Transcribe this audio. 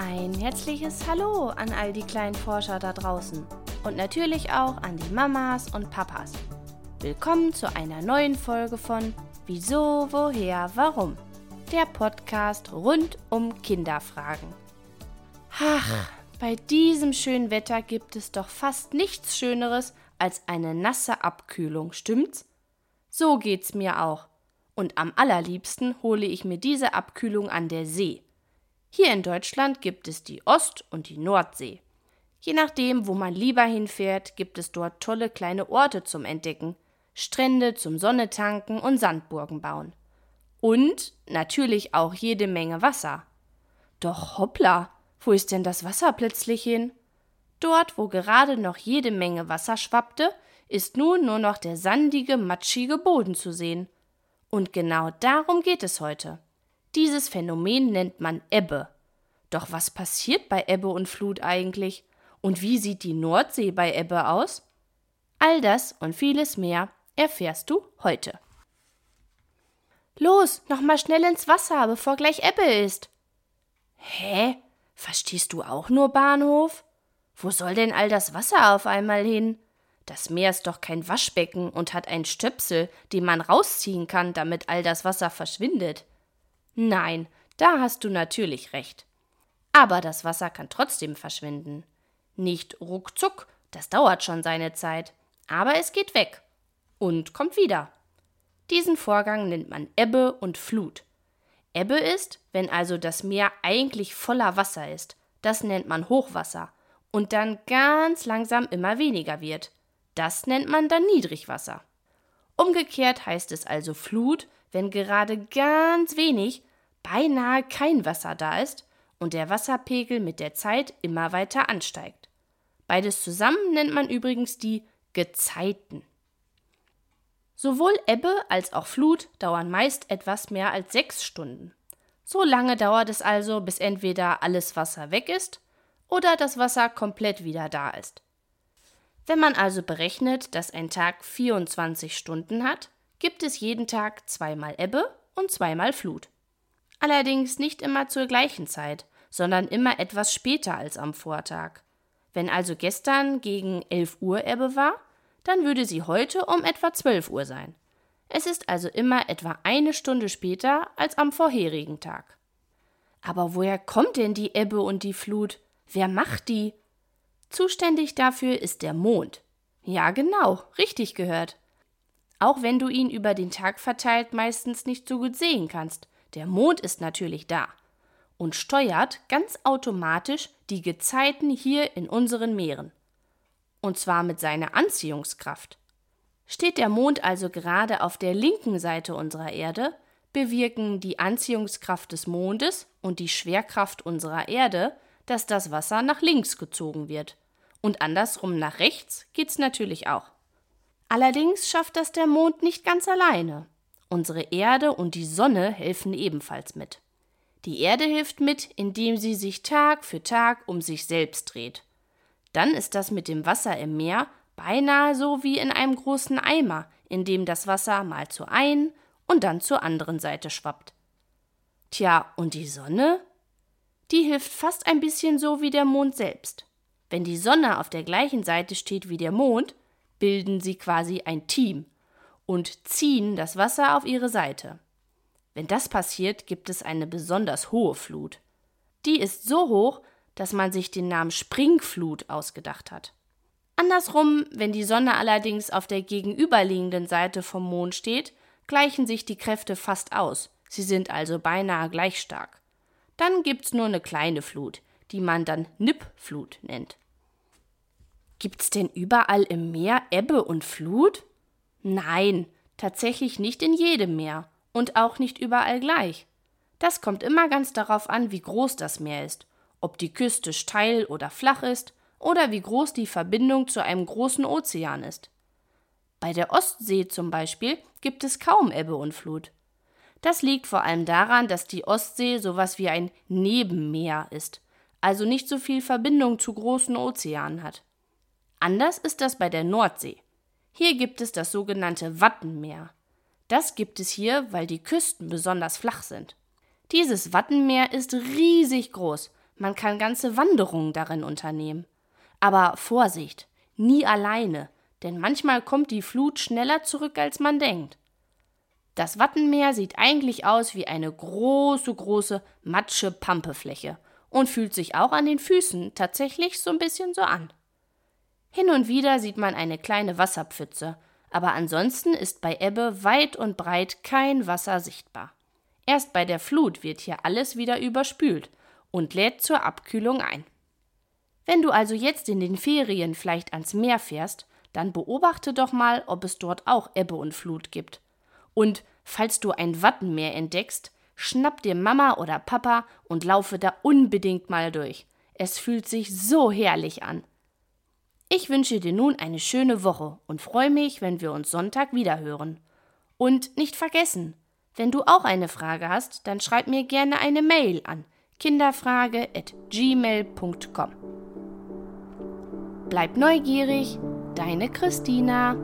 Ein herzliches Hallo an all die kleinen Forscher da draußen und natürlich auch an die Mamas und Papas. Willkommen zu einer neuen Folge von Wieso, woher, warum? Der Podcast rund um Kinderfragen. Ach, bei diesem schönen Wetter gibt es doch fast nichts Schöneres als eine nasse Abkühlung, stimmt's? So geht's mir auch. Und am allerliebsten hole ich mir diese Abkühlung an der See. Hier in Deutschland gibt es die Ost- und die Nordsee. Je nachdem, wo man lieber hinfährt, gibt es dort tolle kleine Orte zum Entdecken, Strände zum Sonnetanken und Sandburgen bauen. Und natürlich auch jede Menge Wasser. Doch hoppla, wo ist denn das Wasser plötzlich hin? Dort, wo gerade noch jede Menge Wasser schwappte, ist nun nur noch der sandige, matschige Boden zu sehen. Und genau darum geht es heute. Dieses Phänomen nennt man Ebbe. Doch was passiert bei Ebbe und Flut eigentlich? Und wie sieht die Nordsee bei Ebbe aus? All das und vieles mehr erfährst du heute. Los, noch mal schnell ins Wasser, bevor gleich Ebbe ist. Hä? Verstehst du auch nur Bahnhof? Wo soll denn all das Wasser auf einmal hin? Das Meer ist doch kein Waschbecken und hat einen Stöpsel, den man rausziehen kann, damit all das Wasser verschwindet. Nein, da hast du natürlich recht. Aber das Wasser kann trotzdem verschwinden. Nicht ruckzuck, das dauert schon seine Zeit, aber es geht weg und kommt wieder. Diesen Vorgang nennt man Ebbe und Flut. Ebbe ist, wenn also das Meer eigentlich voller Wasser ist. Das nennt man Hochwasser. Und dann ganz langsam immer weniger wird. Das nennt man dann Niedrigwasser. Umgekehrt heißt es also Flut, wenn gerade ganz wenig beinahe kein Wasser da ist und der Wasserpegel mit der Zeit immer weiter ansteigt. Beides zusammen nennt man übrigens die Gezeiten. Sowohl Ebbe als auch Flut dauern meist etwas mehr als sechs Stunden. So lange dauert es also, bis entweder alles Wasser weg ist oder das Wasser komplett wieder da ist. Wenn man also berechnet, dass ein Tag 24 Stunden hat, gibt es jeden Tag zweimal Ebbe und zweimal Flut allerdings nicht immer zur gleichen Zeit, sondern immer etwas später als am Vortag. Wenn also gestern gegen 11 Uhr Ebbe war, dann würde sie heute um etwa 12 Uhr sein. Es ist also immer etwa eine Stunde später als am vorherigen Tag. Aber woher kommt denn die Ebbe und die Flut? Wer macht die? Zuständig dafür ist der Mond. Ja, genau, richtig gehört. Auch wenn du ihn über den Tag verteilt meistens nicht so gut sehen kannst, der Mond ist natürlich da und steuert ganz automatisch die Gezeiten hier in unseren Meeren. Und zwar mit seiner Anziehungskraft. Steht der Mond also gerade auf der linken Seite unserer Erde, bewirken die Anziehungskraft des Mondes und die Schwerkraft unserer Erde, dass das Wasser nach links gezogen wird. Und andersrum nach rechts geht's natürlich auch. Allerdings schafft das der Mond nicht ganz alleine. Unsere Erde und die Sonne helfen ebenfalls mit. Die Erde hilft mit, indem sie sich Tag für Tag um sich selbst dreht. Dann ist das mit dem Wasser im Meer beinahe so wie in einem großen Eimer, in dem das Wasser mal zur einen und dann zur anderen Seite schwappt. Tja, und die Sonne? Die hilft fast ein bisschen so wie der Mond selbst. Wenn die Sonne auf der gleichen Seite steht wie der Mond, bilden sie quasi ein Team und ziehen das Wasser auf ihre Seite. Wenn das passiert, gibt es eine besonders hohe Flut. Die ist so hoch, dass man sich den Namen Springflut ausgedacht hat. Andersrum, wenn die Sonne allerdings auf der gegenüberliegenden Seite vom Mond steht, gleichen sich die Kräfte fast aus, sie sind also beinahe gleich stark. Dann gibt's nur eine kleine Flut, die man dann Nippflut nennt. Gibt's denn überall im Meer Ebbe und Flut? Nein, tatsächlich nicht in jedem Meer und auch nicht überall gleich. Das kommt immer ganz darauf an, wie groß das Meer ist, ob die Küste steil oder flach ist oder wie groß die Verbindung zu einem großen Ozean ist. Bei der Ostsee zum Beispiel gibt es kaum Ebbe und Flut. Das liegt vor allem daran, dass die Ostsee sowas wie ein Nebenmeer ist, also nicht so viel Verbindung zu großen Ozeanen hat. Anders ist das bei der Nordsee. Hier gibt es das sogenannte Wattenmeer. Das gibt es hier, weil die Küsten besonders flach sind. Dieses Wattenmeer ist riesig groß, Man kann ganze Wanderungen darin unternehmen. Aber Vorsicht, nie alleine, denn manchmal kommt die Flut schneller zurück, als man denkt. Das Wattenmeer sieht eigentlich aus wie eine große, große Matsche-Pampefläche und fühlt sich auch an den Füßen tatsächlich so ein bisschen so an. Hin und wieder sieht man eine kleine Wasserpfütze, aber ansonsten ist bei Ebbe weit und breit kein Wasser sichtbar. Erst bei der Flut wird hier alles wieder überspült und lädt zur Abkühlung ein. Wenn du also jetzt in den Ferien vielleicht ans Meer fährst, dann beobachte doch mal, ob es dort auch Ebbe und Flut gibt. Und falls du ein Wattenmeer entdeckst, schnapp dir Mama oder Papa und laufe da unbedingt mal durch. Es fühlt sich so herrlich an. Ich wünsche dir nun eine schöne Woche und freue mich, wenn wir uns Sonntag wiederhören. Und nicht vergessen, wenn du auch eine Frage hast, dann schreib mir gerne eine Mail an kinderfrage@gmail.com. Bleib neugierig, deine Christina.